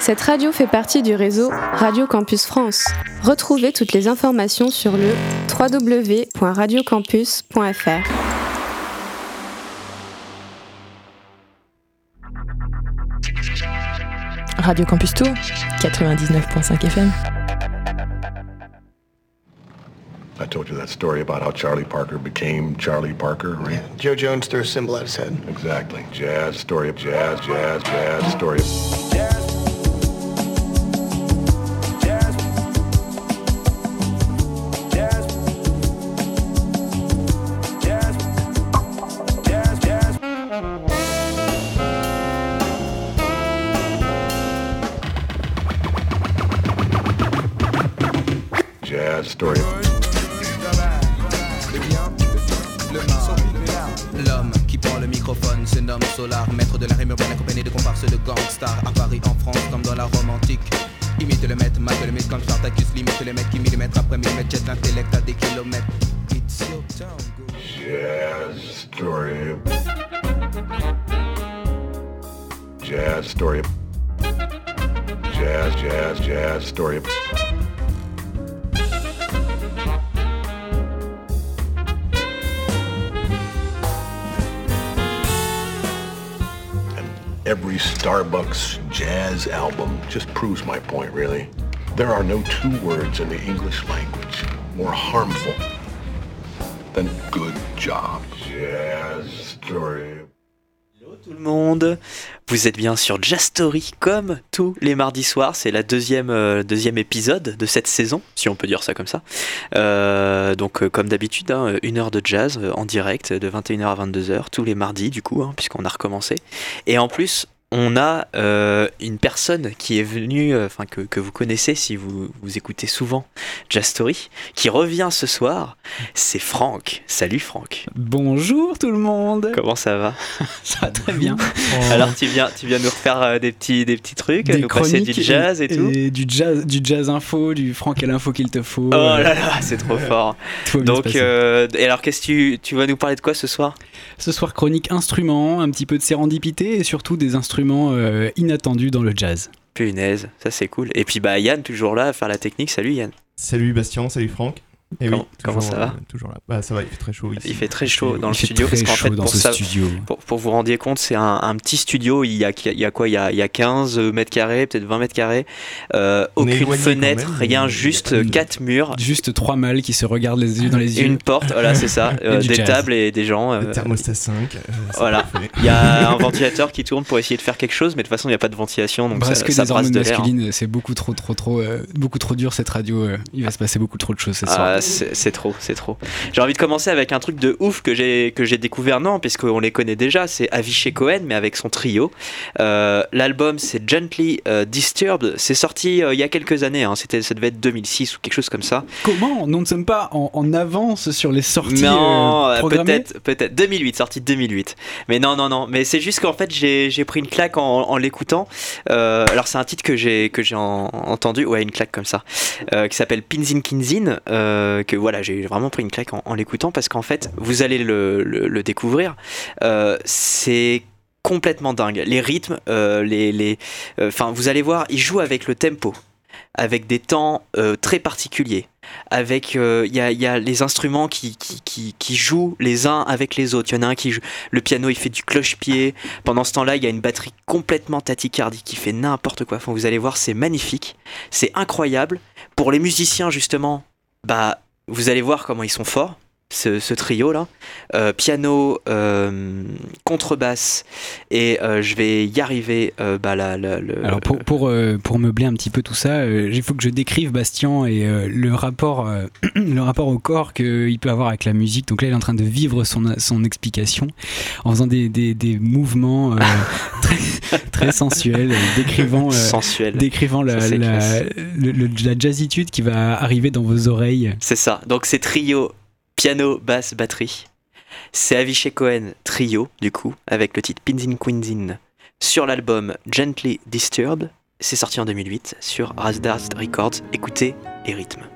Cette radio fait partie du réseau Radio Campus France. Retrouvez toutes les informations sur le www.radiocampus.fr. Radio Campus Tour, 99.5 FM. I told you that story about how Charlie Parker became Charlie Parker, right? Yeah, Joe Jones threw a symbol at his head. Exactly. Jazz, story of jazz, jazz, jazz, story of... Jazz, are no two words in the English language more harmful than good job. Jazz story. Hello tout le monde, vous êtes bien sur Jazz Story comme tous les mardis soirs, c'est la deuxième, euh, deuxième épisode de cette saison, si on peut dire ça comme ça. Euh, donc euh, comme d'habitude, hein, une heure de jazz euh, en direct de 21h à 22h tous les mardis du coup, hein, puisqu'on a recommencé. Et en plus, on a euh, une personne qui est venue, euh, enfin que, que vous connaissez si vous, vous écoutez souvent Jazz Story, qui revient ce soir, c'est Franck. Salut Franck, Bonjour tout le monde comment ça va? Ça va très bien. Alors tu viens, tu viens nous refaire euh, des petits, des petits trucs, Des nous passer du jazz et, tout? du jazz, du jazz info, du Franck et l'info qu'il te faut. Oh là là, c'est trop fort. Donc, et alors qu'est-ce que tu, tu vas nous parler de quoi ce soir? Ce soir, chronique instruments, un petit peu de sérendipité et surtout des instruments euh, inattendus dans le jazz. Punaise, ça c'est cool. Et puis bah Yann, toujours là à faire la technique. Salut Yann. Salut Bastien, salut Franck. Et Comment- oui, comment toujours, ça va euh, Toujours là. Bah ça va, il fait très chaud ici. Il fait très chaud dans le Il fait studio très parce qu'en chaud fait dans pour ce ça, studio. Pour, pour vous rendiez compte, c'est un, un petit studio. Il y a, il y a quoi? Il y a, il y a 15 mètres carrés, peut-être 20 mètres carrés. Euh, aucune fenêtre, rien, juste quatre murs, Juste trois mâles qui se regardent les yeux dans les yeux. une porte, voilà, c'est ça, euh, des jazz. tables et des gens. Le euh, thermostat 5. euh, voilà. Il y a un ventilateur qui tourne pour essayer de faire quelque chose, mais de toute façon, il n'y a pas de ventilation, donc Parce ça, que ça des brasse hormones de l'air. hein. masculines, c'est beaucoup trop, trop, trop, euh, beaucoup trop dur cette radio. il va se passer beaucoup trop de choses ce soir. C'est trop, c'est trop. J'ai envie de commencer avec un truc de ouf que j'ai que j'ai découvert non, puisqu'on les connaît déjà. C'est Avishai Cohen, mais avec son trio. Euh, L'album c'est Gently euh, Disturbed. C'est sorti euh, il y a quelques années. Hein. C'était, ça devait être 2006 ou quelque chose comme ça. Comment? Nous ne sommes pas en, en avance sur les sorties non, peut-être, peut-être 2008, sorti 2008. Mais non, non, non. Mais c'est juste qu'en fait j'ai j'ai pris une claque en, en l'écoutant. Alors c'est un titre que j'ai que j'ai en- entendu, ouais, une claque comme ça, qui s'appelle Pinzin Kinzin. euh, que voilà, j'ai vraiment pris une claque en, l'écoutant parce qu'en fait vous allez le, découvrir. Euh, c'est complètement dingue. Les rythmes, euh, les, les, euh, enfin vous allez voir, il joue avec le tempo, avec des temps euh, très particuliers avec euh, il y, y a les instruments qui, qui, qui, qui jouent les uns avec les autres. Il y en a un qui joue le piano, il fait du cloche-pied. Pendant ce temps-là, il y a une batterie complètement tachycardique qui fait n'importe quoi. Enfin, vous allez voir, c'est magnifique, c'est incroyable. Pour les musiciens justement, bah vous allez voir comment ils sont forts. Ce, ce trio là, Euh, piano, euh, contrebasse et euh, je vais y arriver. bah, la- la- le- Alors pour, pour, pour meubler un petit peu tout ça, il faut que je décrive Bastien et le, rapport, le rapport au corps qu'il peut avoir avec la musique. Donc là, il est en train de vivre son, son explication en faisant des, des, des mouvements très, très sensuels, décrivant, sensuel. décrivant la, Ça, la, le- la jazzitude qui va arriver dans vos oreilles. C'est ça. Donc c'est trio, piano, basse, batterie. C'est Avishai Cohen trio, du coup, avec le titre Pinzin Quinzin sur l'album Gently Disturbed. C'est sorti en 2008 sur Razdaz Records. Écoutez les rythmes.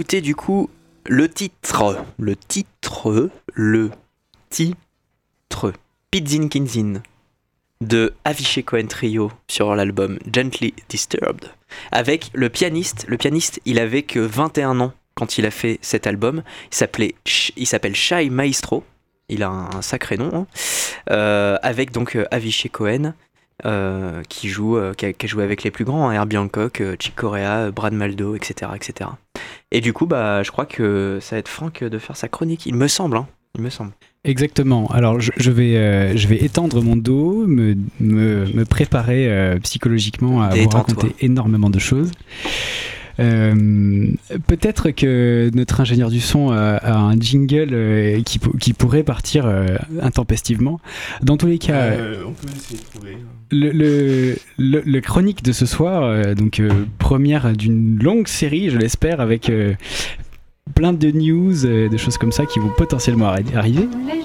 Vient d'écouter du coup le titre, le titre, le titre, Pizzin Kinzin de Avishai Cohen Trio sur l'album Gently Disturbed avec le pianiste. Le pianiste, il avait que 21 ans quand il a fait cet album. Il s'appelait, il s'appelle Shai Maestro. Il a un, un sacré nom. hein. Euh, avec donc euh, Avishai Cohen. Euh, qui joue, euh, qui, a, qui a joué avec les plus grands, hein, Herbie Hancock, euh, Chick Corea, Brad Maldo, etc., etc. Et du coup, bah, je crois que ça va être Franck de faire sa chronique. Il me semble, hein. Il me semble. Exactement. Alors, je, je vais, euh, je vais étendre mon dos, me, me, me préparer psychologiquement à vous raconter énormément de choses. Euh, Peut-être que notre ingénieur du son a, a un jingle euh, qui, pou- qui pourrait partir euh, intempestivement. Dans tous les cas, Euh, on peut essayer de trouver. le, le, le- le chronique de ce soir, euh, donc euh, première d'une longue série, je l'espère, avec euh, plein de news, euh, de choses comme ça qui vont potentiellement arri- arriver. Les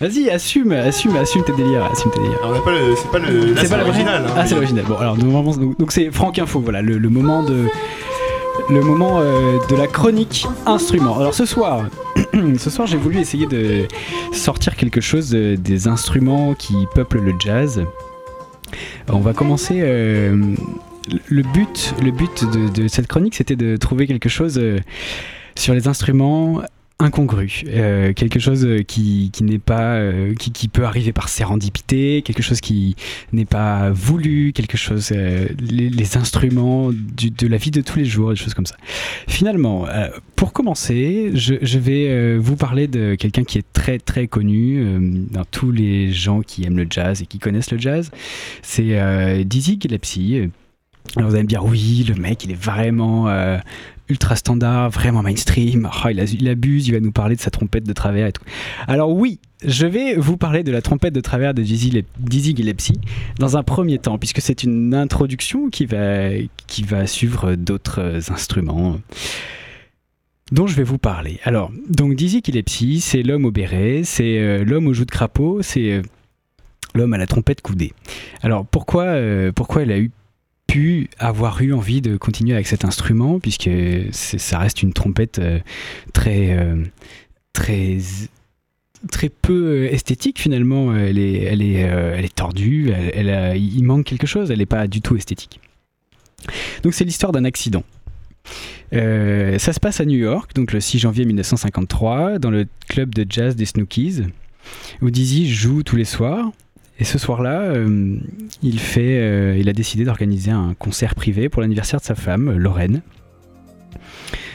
Vas-y, assume, assume, assume tes délires, assume tes délires. Alors, on n'a pas le. C'est pas le. C'est pas l'original. hein, Ah, c'est l'original. Bon, alors donc donc c'est Franck Info, voilà, le, le moment de le moment euh, de la chronique instrument. Alors ce soir, ce soir, j'ai voulu essayer de sortir quelque chose de- des instruments qui peuplent le jazz. On va commencer. euh, le but, le but de, de cette chronique, c'était de trouver quelque chose euh, sur les instruments incongru, euh, quelque chose euh, qui, qui n'est pas, euh, qui, qui peut arriver par sérendipité, quelque chose qui n'est pas voulu, quelque chose, euh, les, les instruments du- de la vie de tous les jours, des choses comme ça. Finalement, euh, pour commencer, je, je vais euh, vous parler de quelqu'un qui est très très connu dans tous les gens qui aiment le jazz et qui connaissent le jazz. C'est Dizzy Gillespie. Alors vous allez me dire oui, le mec il est vraiment euh, ultra standard, vraiment mainstream. Ah, il, abuse, il va nous parler de sa trompette de travers et tout. Alors oui, je vais vous parler de la trompette de travers de Dizzy, Gillespie dans un premier temps, puisque c'est une introduction qui va, qui va suivre d'autres instruments dont je vais vous parler. Alors, donc Dizzy Gillespie, c'est l'homme au béret, c'est euh, l'homme au joue de crapaud, c'est euh, l'homme à la trompette coudée. Alors pourquoi, euh, pourquoi il a eu pu avoir eu envie de continuer avec cet instrument, puisque ça reste une trompette euh, très, euh, très, très peu euh, esthétique finalement. Elle est, elle est, elle est tordue, il manque quelque chose, elle n'est pas du tout esthétique. Donc c'est l'histoire d'un accident. Ça se passe à New York, donc le 6 janvier 1953, dans le club de jazz des Snookies, où Dizzy joue tous les soirs. Et ce soir-là, euh, il, fait, euh, il a décidé d'organiser un concert privé pour l'anniversaire de sa femme, Lorraine.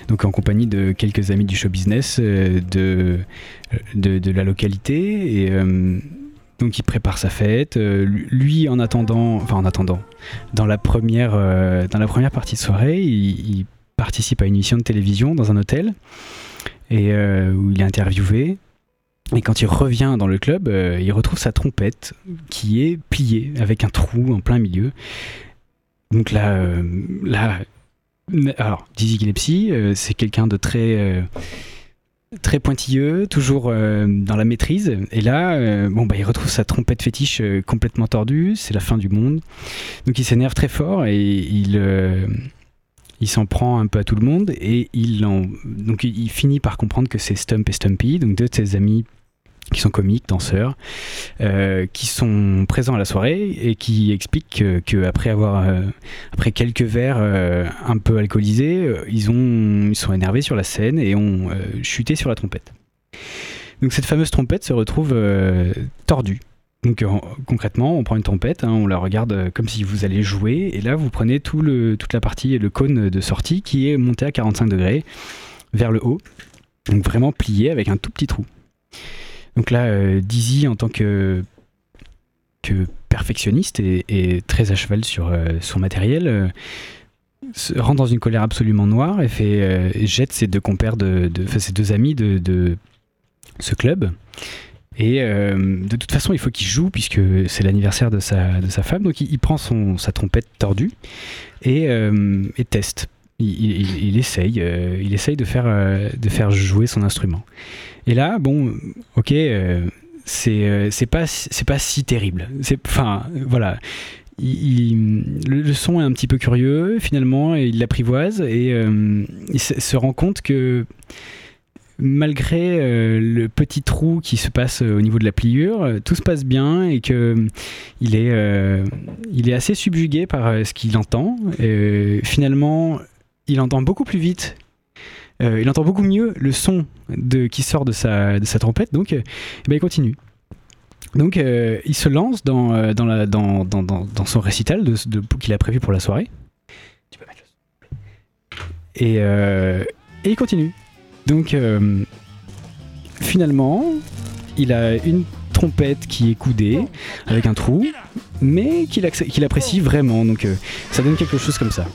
Donc en compagnie de quelques amis du show business euh, de, de, la localité. Et donc il prépare sa fête. Lui, en attendant, enfin en attendant, dans la première, dans la première partie de soirée, il, il participe à une émission de télévision dans un hôtel et où il est interviewé. Et quand il revient dans le club, euh, il retrouve sa trompette qui est pliée avec un trou en plein milieu. Donc là, euh, alors Dizzy Gillespie, euh, c'est quelqu'un de très très pointilleux, toujours dans la maîtrise. Et là, bon bah il retrouve sa trompette fétiche complètement tordue. C'est la fin du monde. Donc il s'énerve très fort et il il s'en prend un peu à tout le monde et il en donc il finit par comprendre que c'est Stump et Stumpy, donc deux de ses amis qui sont comiques, danseurs, euh, qui sont présents à la soirée et qui expliquent que, que après avoir euh, après quelques verres euh, un peu alcoolisés, ils ont ils sont énervés sur la scène et ont chuté sur la trompette. Donc cette fameuse trompette se retrouve tordue. Donc en- concrètement, on prend une trompette, hein, on la regarde comme si vous allez jouer, et là vous prenez tout le, toute la partie, le cône de sortie qui est monté à 45 degrés vers le haut, donc vraiment plié avec un tout petit trou. Donc là, euh, Dizzy en tant que, perfectionniste et, très à cheval sur euh, son matériel, euh, se rentre dans une colère absolument noire et fait et jette ses deux compères de, enfin, ses deux amis de, ce club. Et de toute façon, il faut qu'il joue puisque c'est l'anniversaire de sa, de sa femme. Donc il, prend son, sa trompette tordue et teste. Il, essaye, euh, il essaye de faire, euh, de faire jouer son instrument. Et là, bon, ok, euh, c'est pas c'est pas si terrible. C'est enfin voilà, il- le, son est un petit peu curieux, finalement, et il l'apprivoise et il se, rend compte que malgré le petit trou qui se passe au niveau de la pliure, tout se passe bien et que il est, il est assez subjugué par ce qu'il entend. Euh, finalement, il entend beaucoup plus vite. euh, il entend beaucoup mieux le son de, qui sort de sa, trompette, donc euh, eh ben, il continue. Donc euh, il se lance dans, son récital de, qu'il a prévu pour la soirée. Tu peux mettre le- Et, et il continue. Donc finalement, il a une trompette qui est coudée avec un trou, mais qu'il apprécie vraiment. Donc ça donne quelque chose comme ça.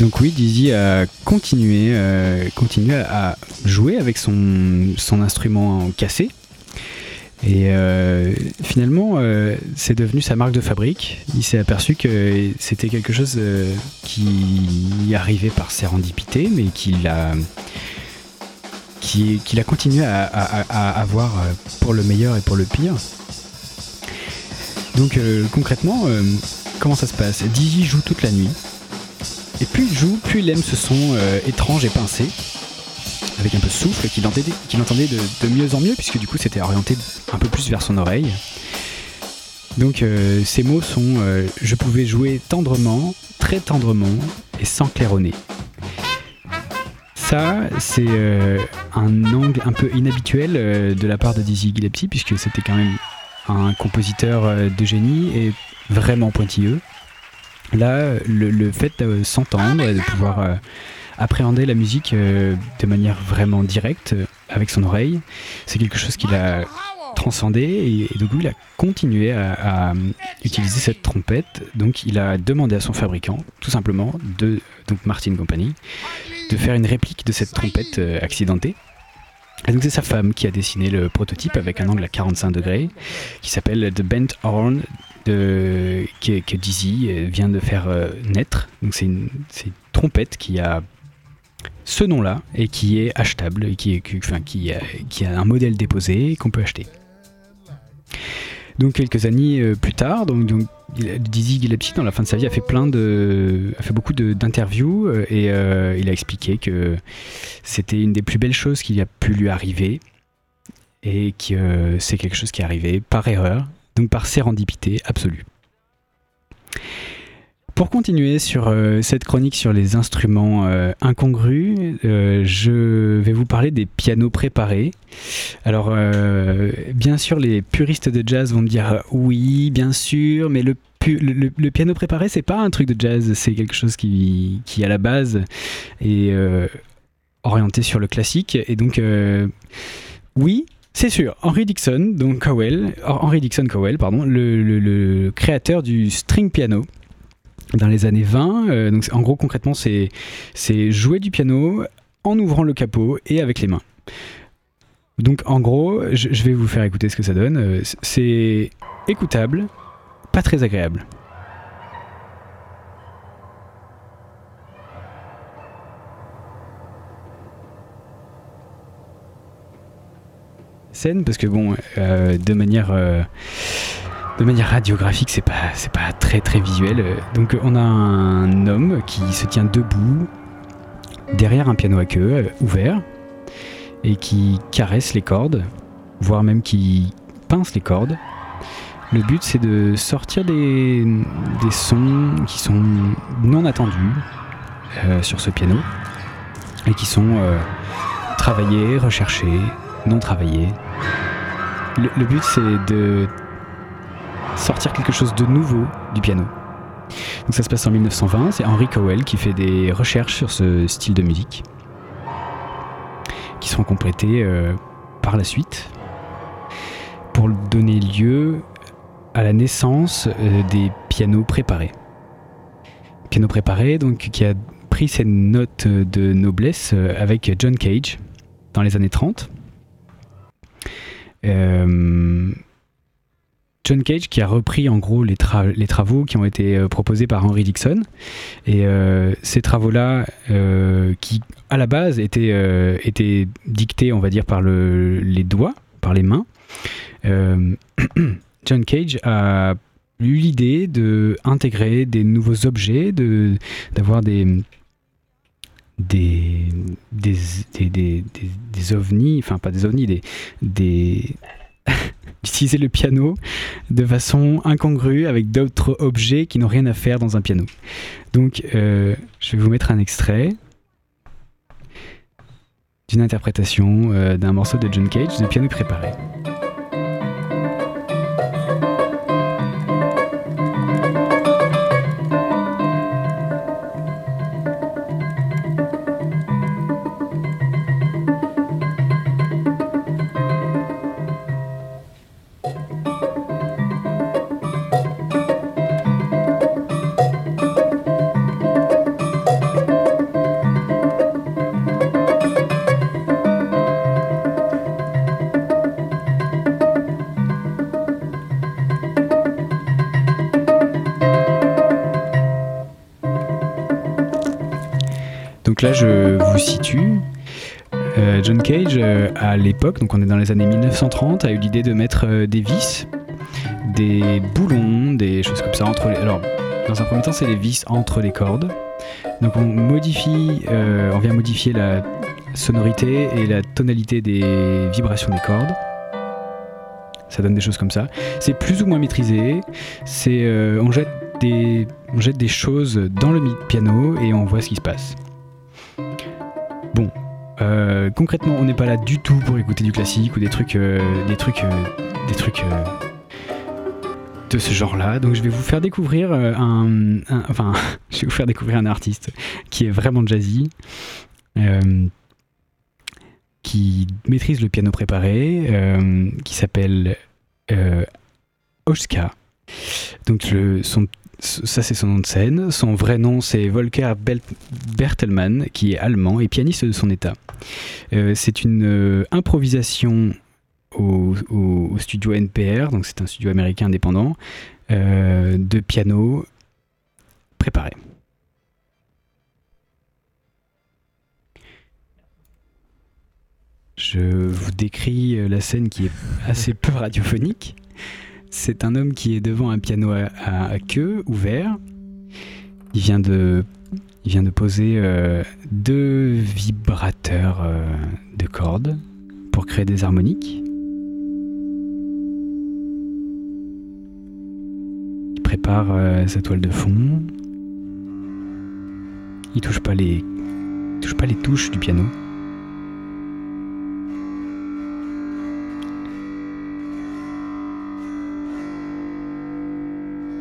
Donc oui, Dizzy a continué, euh, à jouer avec son, instrument cassé. Et euh, finalement, euh, c'est devenu sa marque de fabrique. Il s'est aperçu que c'était quelque chose qui arrivait par sérendipité, mais qu'il a, a continué à, avoir pour le meilleur et pour le pire. Donc concrètement, comment ça se passe? Dizzy joue toute la nuit. Et plus il joue, plus il aime ce son euh, étrange et pincé, avec un peu de souffle, qu'il entendait, de, mieux en mieux, puisque du coup c'était orienté un peu plus vers son oreille. Donc euh, ces mots sont euh, Je pouvais jouer tendrement, très tendrement, et sans claironner. Ça, c'est un angle un peu inhabituel de la part de Dizzy Gillespie, puisque c'était quand même un compositeur de génie et vraiment pointilleux. Là, le, fait de s'entendre et de pouvoir euh, appréhender la musique euh, de manière vraiment directe euh, avec son oreille, c'est quelque chose qu'il a transcendé et, et il a continué à, utiliser cette trompette. Donc il a demandé à son fabricant, tout simplement, de donc Martin Company, de faire une réplique de cette trompette accidentée. Et donc c'est sa femme qui a dessiné le prototype avec un angle à 45 degrés qui s'appelle The Bent Horn que, Dizzy euh, vient de faire euh, naître. Donc c'est une, trompette qui a ce nom-là et qui est achetable, et qui, a, un modèle déposé qu'on peut acheter. Donc quelques années euh, plus tard, donc, donc Dizzy Gillespie dans la fin de sa vie a fait plein de, a fait beaucoup d'interviews et il a expliqué que c'était une des plus belles choses qui a pu lui arriver et que c'est quelque chose qui est arrivé par erreur, donc par sérendipité absolue. Pour continuer sur euh, cette chronique sur les instruments euh, incongrus, euh, je vais vous parler des pianos préparés. Alors, bien sûr, les puristes de jazz vont me dire oui, bien sûr, mais le, le- piano préparé, c'est pas un truc de jazz, c'est quelque chose qui, qui à la base est orienté sur le classique. Et donc, oui, c'est sûr, Henry Dixon, Cowell, le, créateur du string piano dans les années 20. euh, donc, en gros, concrètement, c'est jouer du piano en ouvrant le capot et avec les mains. Donc, en gros, je, vais vous faire écouter ce que ça donne. Euh, C'est écoutable, pas très agréable. Scène, parce que bon, euh, de manière. euh, de manière radiographique, c'est pas, c'est pas très très visuel. Euh, Donc on a un homme qui se tient debout derrière un piano à queue ouvert et qui caresse les cordes, voire même qui pince les cordes. Le but c'est de sortir des, des sons qui sont non attendus sur ce piano et qui sont travaillés, recherchés, non travaillés. Le, le but c'est de sortir quelque chose de nouveau du piano. Donc ça se passe en 1920, c'est Henry Cowell qui fait des recherches sur ce style de musique, qui seront complétées euh, par la suite, pour donner lieu à la naissance euh, des pianos préparés. Piano préparé, donc qui a pris ses notes de noblesse euh, avec John Cage dans les années 30. Euh, John Cage qui a repris en gros les, tra- les travaux qui ont été euh, proposés par Henry Dixon. Et euh, ces travaux-là, qui à la base étaient, dictés, on va dire, par le- les doigts, par les mains, John Cage a eu l'idée de intégrer des nouveaux objets, de d'avoir des des, des, des, des- des ovnis, enfin pas des ovnis, des, des d'utiliser le piano de façon incongrue avec d'autres objets qui n'ont rien à faire dans un piano. Donc, euh, je vais vous mettre un extrait d'une interprétation euh, d'un morceau de John Cage de piano préparé. Je vous situe. Euh, John Cage, euh, à l'époque, donc on est dans les années 1930, a eu l'idée de mettre euh, des vis, des boulons, des choses comme ça entre les. Alors, dans un premier temps, c'est les vis entre les cordes. Donc on modifie, on vient modifier la sonorité et la tonalité des vibrations des cordes. Ça donne des choses comme ça. C'est plus ou moins maîtrisé. On jette des, on jette des choses dans le piano et on voit ce qui se passe. Euh, concrètement, on n'est pas là du tout pour écouter du classique ou des trucs, euh, des trucs, euh, des trucs de ce genre-là. Donc je vais vous faire découvrir un, artiste qui est vraiment jazzy, qui maîtrise le piano préparé, qui s'appelle Oshka. Donc ça c'est son nom de scène. Son vrai nom c'est Volker Bertelmann, qui est allemand et pianiste de son état. Euh, c'est une euh, improvisation au, studio NPR, donc c'est un studio américain indépendant, euh, de piano préparé. Je vous décris la scène qui est assez peu radiophonique. C'est un homme qui est devant un piano à- à queue ouvert. Il vient de, il vient de poser euh, deux vibrateurs euh, de cordes pour créer des harmoniques. Il prépare euh, sa toile de fond. Il touche pas les, il touche pas les touches du piano.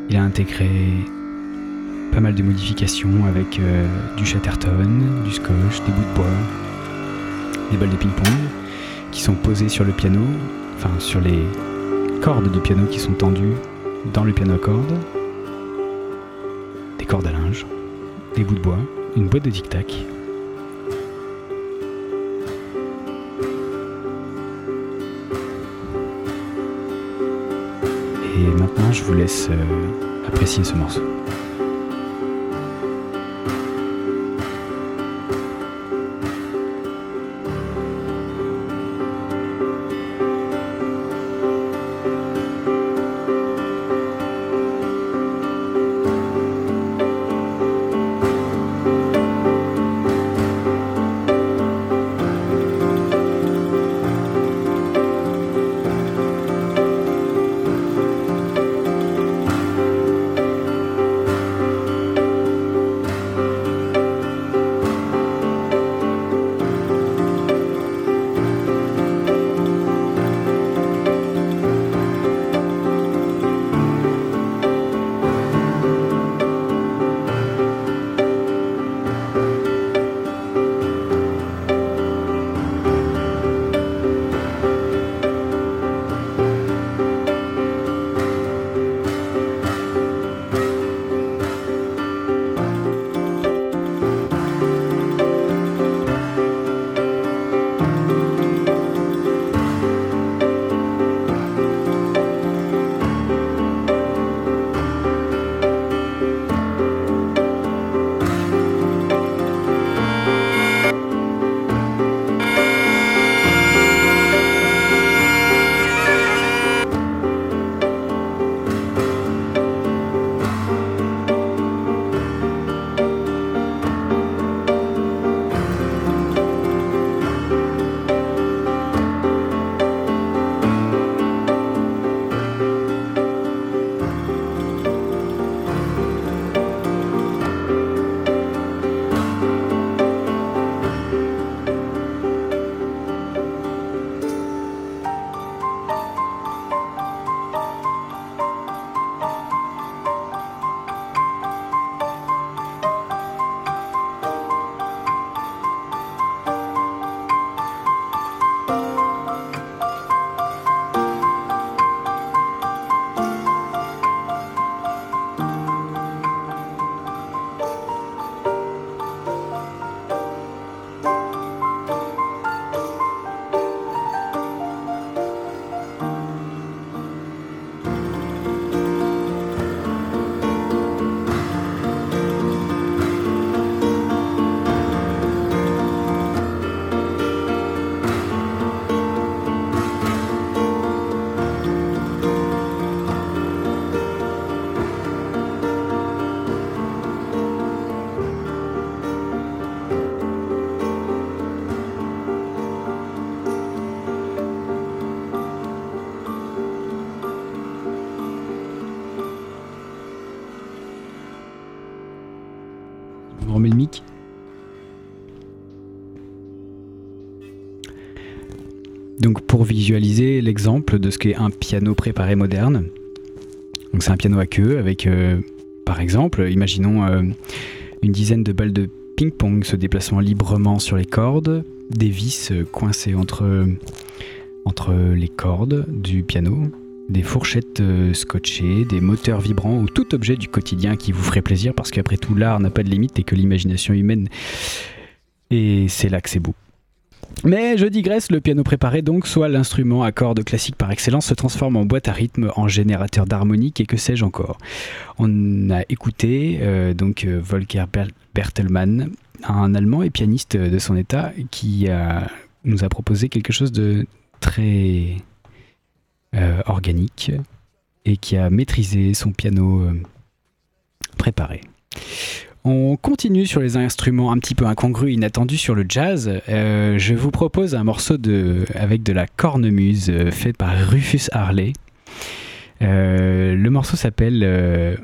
Il a intégré pas mal de modifications avec euh, du chatterton, du scotch, des bouts de bois, des balles de ping-pong qui sont posées sur le piano, enfin sur les cordes du piano qui sont tendues dans le piano à cordes, des cordes à linge, des bouts de bois, une boîte de tic-tac. Et maintenant, je vous laisse euh, apprécier ce morceau. Visualiser l'exemple de ce qu'est un piano préparé moderne, Donc c'est un piano à queue avec, euh, par exemple, imaginons euh, une dizaine de balles de ping-pong se déplaçant librement sur les cordes, des vis euh, coincées entre, entre les cordes du piano, des fourchettes scotchées, des moteurs vibrants ou tout objet du quotidien qui vous ferait plaisir parce qu'après tout l'art n'a pas de limite et que l'imagination humaine et c'est là que c'est beau. Mais je digresse, le piano préparé donc, soit l'instrument à cordes classique par excellence, se transforme en boîte à rythme, en générateur d'harmonique et que sais-je encore. On a écouté euh, donc euh, Volker Ber- Bertelmann, un Allemand et pianiste de son état, qui nous a proposé quelque chose de très euh, organique et qui a maîtrisé son piano préparé. On continue sur les instruments un petit peu incongrus, inattendus sur le jazz. Euh, je vous propose un morceau avec de la cornemuse euh, fait par Rufus Harley. Euh, le morceau s'appelle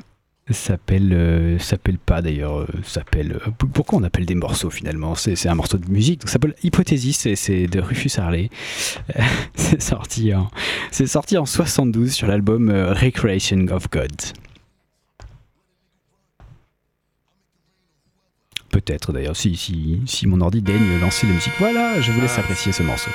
s'appelle s'appelle pas d'ailleurs s'appelle pourquoi on appelle des morceaux finalement? C'est un morceau de musique donc ça s'appelle Hypothesis c'est de Rufus Harley c'est sorti en c'est sorti en 72 sur l'album Recreation of God Peut-être d'ailleurs, si, si, si mon ordi daigne lancer la musique. Voilà, je vous laisse apprécier ce morceau.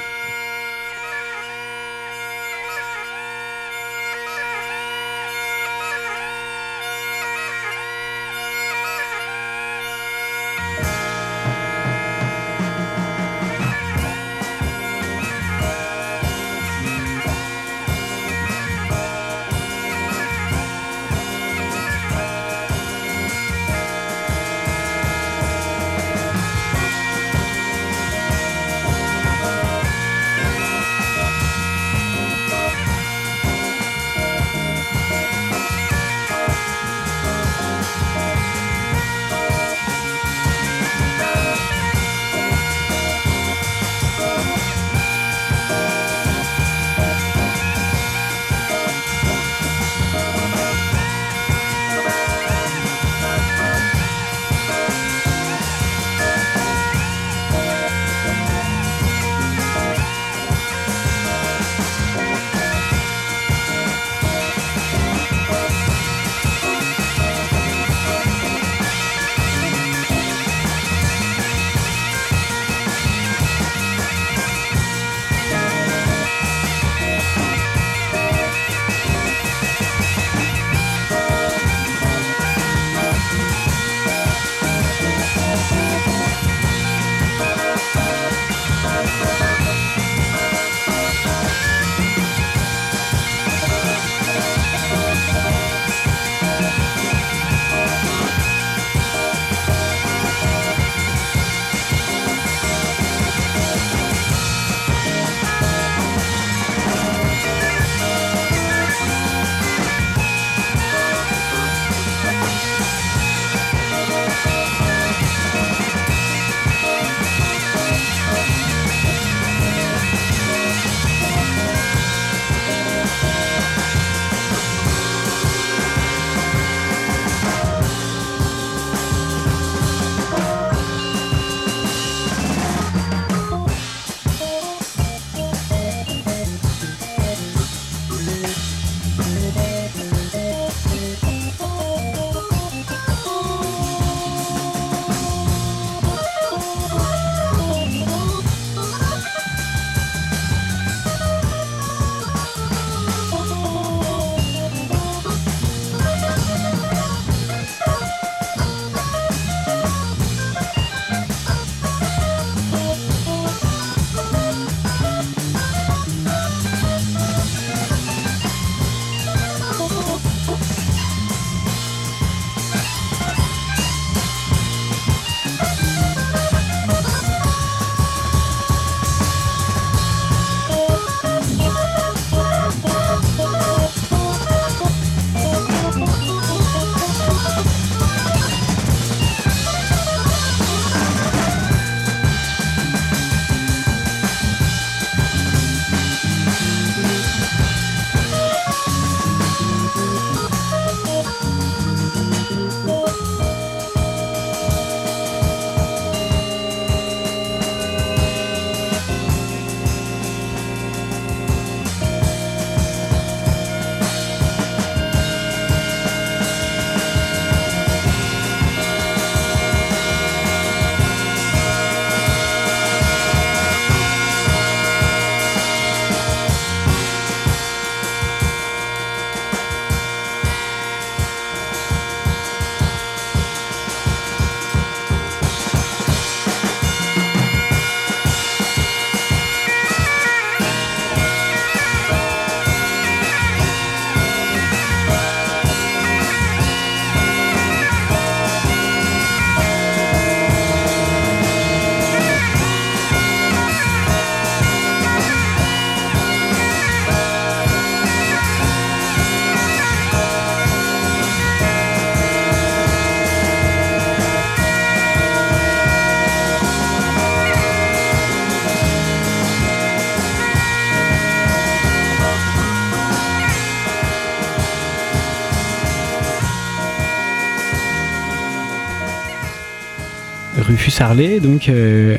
Harley, donc euh,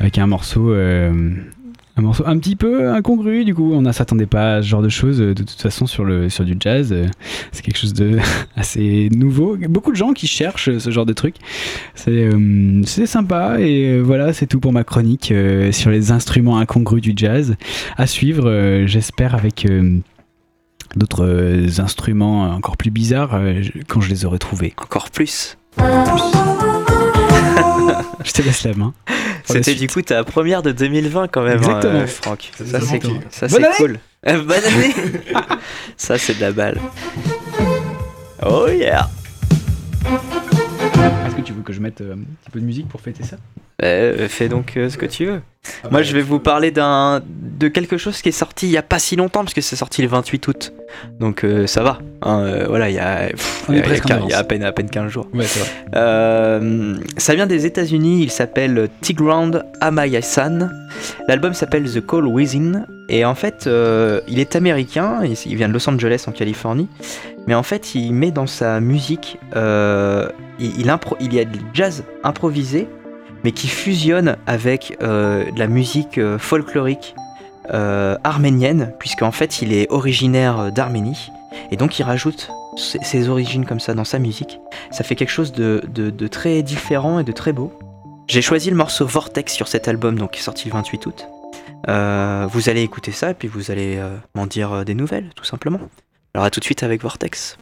avec un morceau, euh, un morceau un petit peu incongru. Du coup, on ne s'attendait pas à ce genre de choses. euh, De toute façon, sur le sur du jazz, euh, c'est quelque chose de assez nouveau. Beaucoup de gens qui cherchent ce genre de truc. C'est euh, c'est sympa et voilà, c'est tout pour ma chronique euh, sur les instruments incongrus du jazz. À suivre, euh, j'espère avec euh, d'autres instruments encore plus bizarres quand je les aurai trouvés. Encore plus. Je te laisse la main. C'était du coup ta première de 2020 quand même, hein, Exactement. euh, Franck. Ça c'est cool. Bonne année. ça c'est de la balle. Oh yeah. Est-ce que tu veux que je mette euh, un petit peu de musique pour fêter ça? Euh, fais donc euh, ce que tu veux. Ah Moi bah, je vais vous parler d'un de quelque chose qui est sorti il y a pas si longtemps parce que c'est sorti le 28 août. Donc euh, ça va. hein, euh, voilà, il y a pff, il y a- il y a- à peine à peine 15 jours. Ouais, c'est vrai. Ça vient des États-Unis, il s'appelle Tiground Amayasan. L'album s'appelle The Call Within. Et en fait, il est américain, il, vient de Los Angeles en Californie. Mais en fait, il met dans sa musique, il, il, impro- il y a du jazz improvisé, mais qui fusionne avec euh, la musique euh, folklorique euh, arménienne, puisqu'en fait, il est originaire d'Arménie. Et donc, il rajoute ses, origines comme ça dans sa musique ça fait quelque chose de, très différent et de très beau. J'ai choisi le morceau Vortex sur cet album, donc qui est sorti le 28 août. Vous allez écouter ça puis vous allez m'en dire des nouvelles, tout simplement. Alors à tout de suite avec Vortex.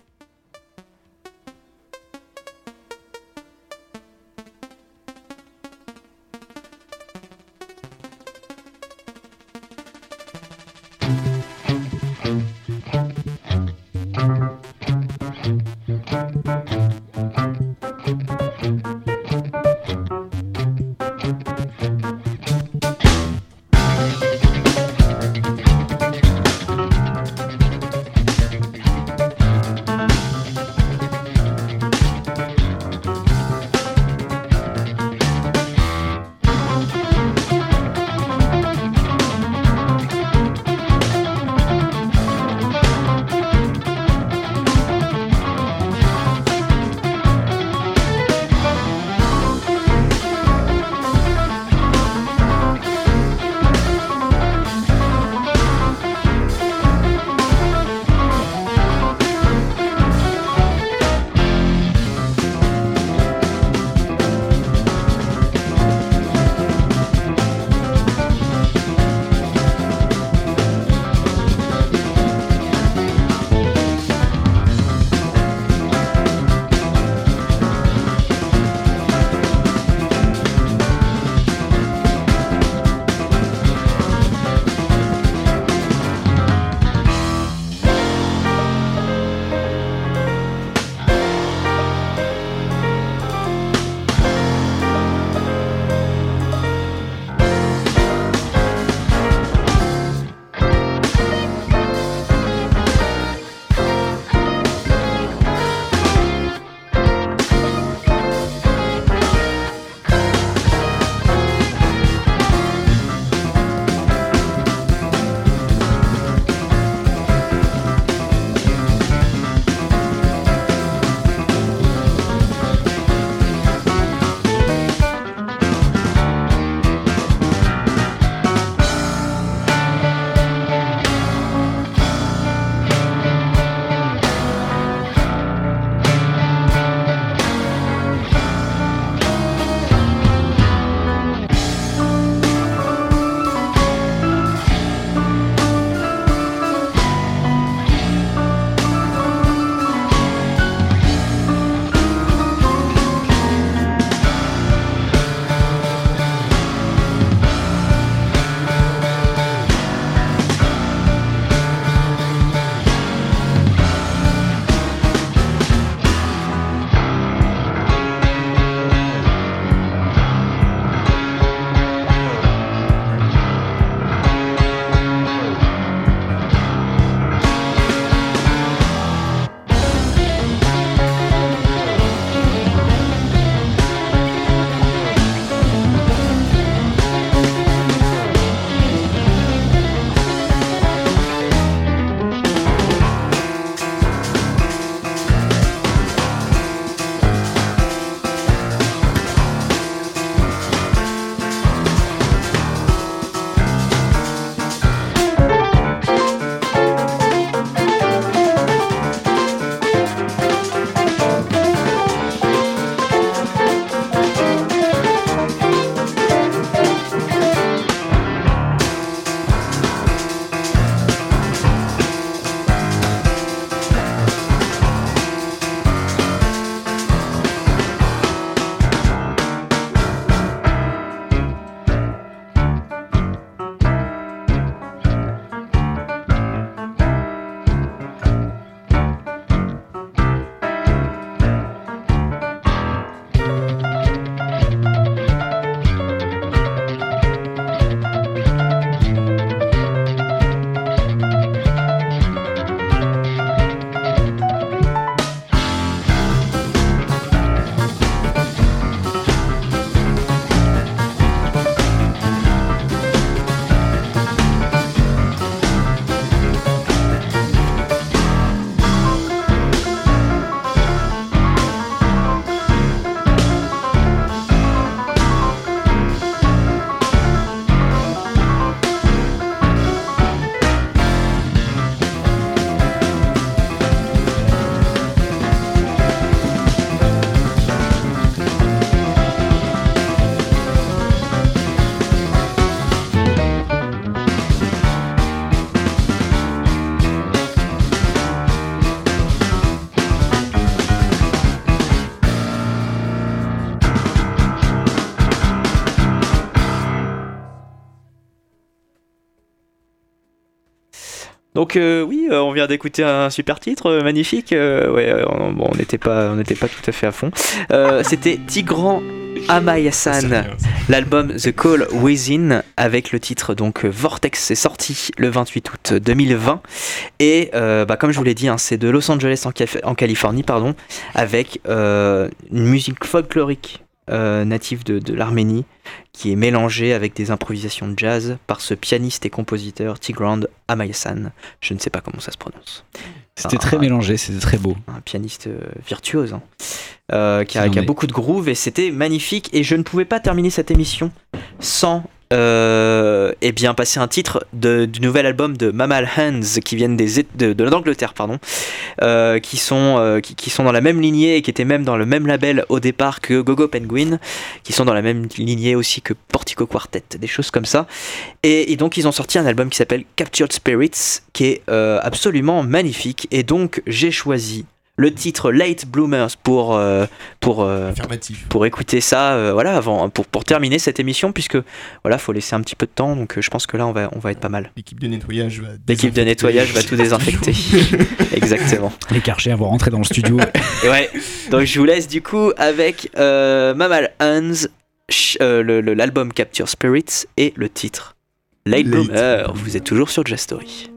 Donc oui, euh, on vient d'écouter un super titre, euh, magnifique. Euh, on n'était pas, tout à fait à fond. C'était Tigran Amayasan, l'album The Call Within avec le titre donc Vortex. C'est sorti le 28 août 2020 et bah, comme je vous l'ai dit, hein, c'est de Los Angeles en, Californie, avec une musique folklorique native de l'Arménie qui est mélangée avec des improvisations de jazz par ce pianiste et compositeur Tigran Amayasan. Je ne sais pas comment ça se prononce. C'était Un- très mélangé, c'était très beau. un pianiste euh, virtuose hein, euh, qui, a, qui beaucoup de groove et c'était magnifique et je ne pouvais pas terminer cette émission sans euh, eh bien passer un titre de- du nouvel album de Mammal Hands qui viennent des de, de l'Angleterre pardon euh, qui sont euh, qui, sont dans la même lignée et qui étaient même dans le même label au départ que Gogo Penguin qui sont dans la même lignée aussi que Portico Quartet des choses comme ça. Et, et donc ils ont sorti un album qui s'appelle Captured Spirits qui est absolument magnifique. Et donc j'ai choisi le titre Late Bloomers pour euh, pour euh, Affirmatif. pour écouter ça euh, voilà avant pour, pour terminer cette émission puisque voilà faut laisser un petit peu de temps donc je pense que là on va on va être pas mal. L'équipe de nettoyage va. l'équipe de nettoyage va tout désinfecter. exactement. Les Karcher vont rentrer dans le studio. Et ouais. Donc je vous laisse du coup avec euh, euh, le- le- l'album Capture Spirits et le titre Late Late Bloomer vous êtes toujours sur Jazz Story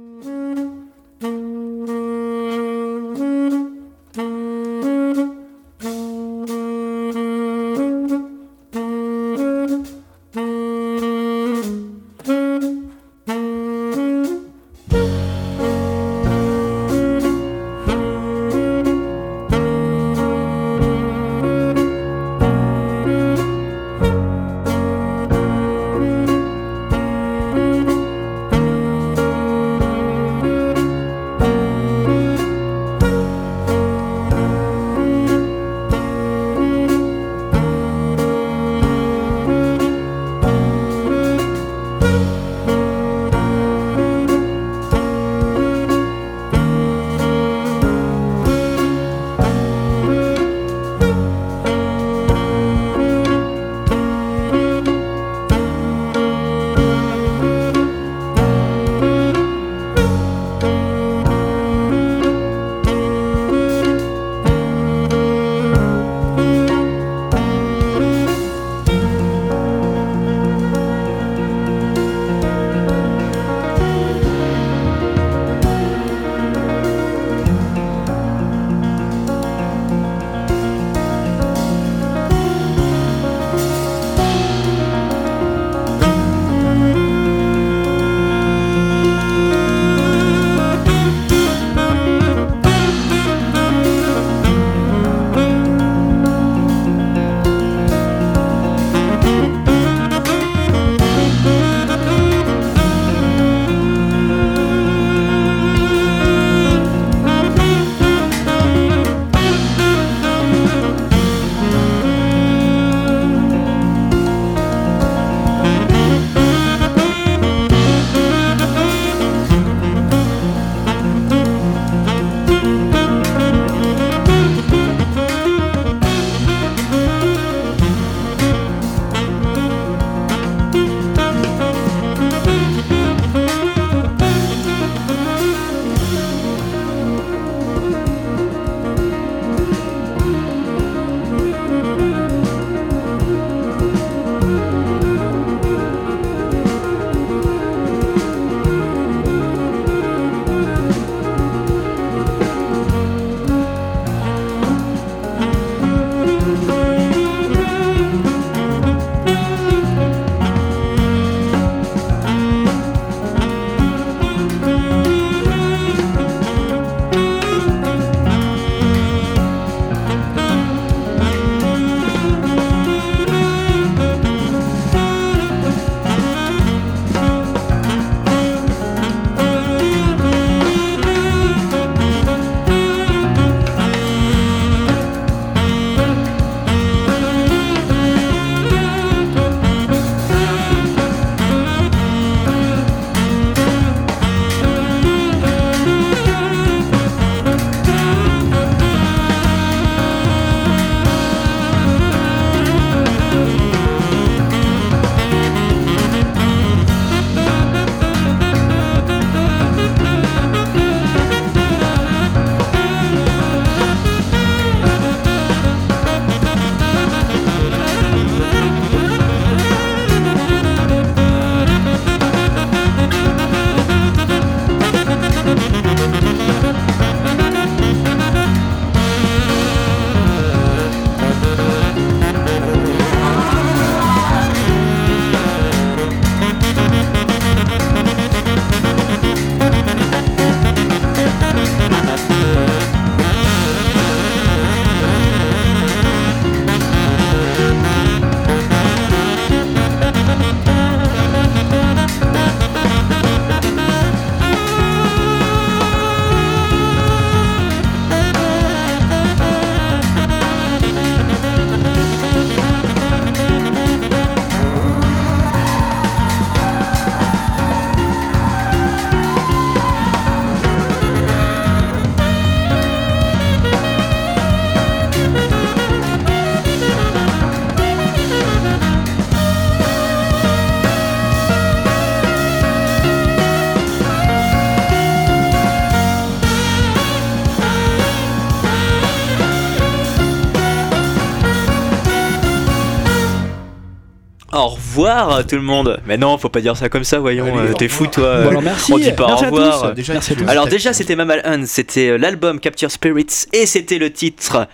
revoir tout le monde. Mais non, faut pas dire ça comme ça, voyons. Allez, euh, T'es fou, toi. Bon, alors, merci. On dit pas Merci au à revoir. tous. Déjà, Merci à c'est- tous. Alors déjà c'était Mammal Hunt, c'était euh, l'album Capture Spirits et c'était le titre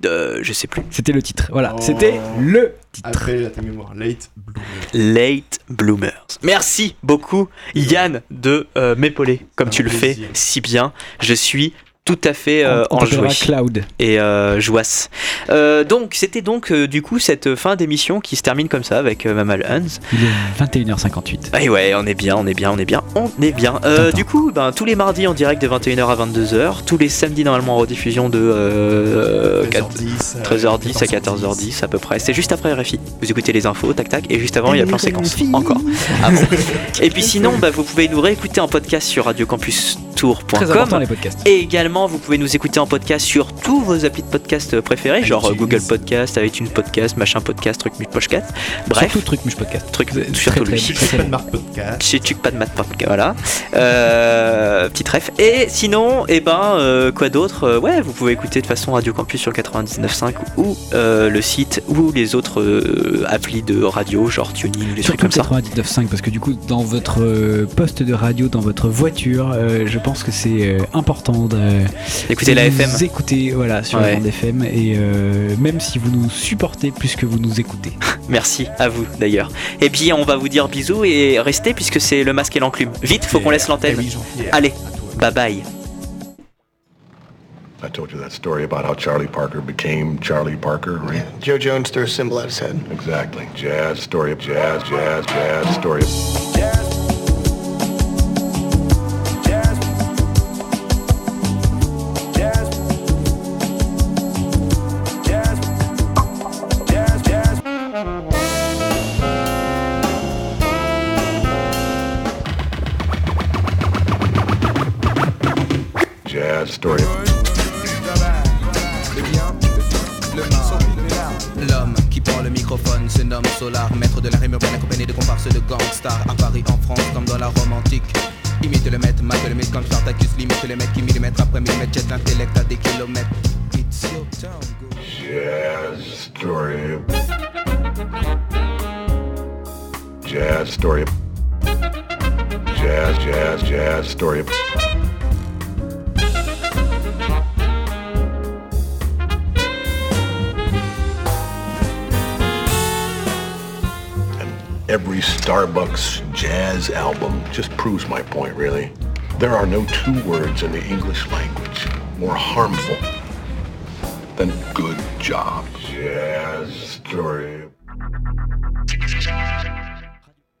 de je sais plus C'était le titre. Voilà, Oh. c'était le titre. Après, à ta mémoire, Late Bloomer. Late Bloomers. Merci beaucoup Yann de euh, m'épauler comme tu le fais si bien. Je suis tout à fait euh, on enjoué Cloud. et euh, joasse. Euh, donc c'était donc euh, du coup cette fin d'émission qui se termine comme ça avec euh, Mammal Hunt. Il est 21h58. Ah ouais, on est bien, on est bien, on est bien, on est bien. Euh, du coup, ben, tous les mardis en direct de 21h à 22h, tous les samedis normalement en rediffusion de euh, 13h10 à 13h10 à 14h10 à peu près. C'est juste après RFI. Vous écoutez les infos, tac tac, et juste avant il y a plein de séquences. Encore. Ah bon. Et puis sinon, bah, vous pouvez nous réécouter en podcast sur les podcasts. Et également, vous pouvez nous écouter en podcast sur tous vos applis de podcast préférés, genre. Google Podcast, iTunes Podcast, machin podcast, truc much podcast. Bref, Surtout truc Muche Podcast. truc surtout lui. Chez pas de podcast, voilà. Euh, petit ref. Et sinon, et ben, euh, quoi d'autre? Euh, Ouais, vous pouvez écouter de façon Radio Campus sur 99.5 ou euh, le site ou les autres applis de radio, genre tuning des trucs comme ça. 99.5 parce que du coup dans votre poste de radio, dans votre voiture, je pense que c'est important de Écoutez la FM. Vous écoutez voilà sur Ouais. la bande FM et euh, même si vous nous supportez plus que vous nous écoutez. Merci à vous d'ailleurs. Et puis on va vous dire bisous et restez puisque c'est le masque et l'enclume. Vite, faut qu'on laisse Eh l'antenne. Jean-Pierre. Allez. Bye bye. I told you that story about how Charlie Parker became Charlie Parker, right? Yeah, Joe Jones threw a symbol at his head. Exactly. Jazz, story of jazz, jazz, jazz, story of... Qui après millimètre l'intellect à des kilomètres. It's your turn, go. Jazz, story. Jazz, story. Jazz, jazz, jazz, story every Starbucks jazz album just proves my point, really. There are no two words in the English language more harmful than good job. Jazz story.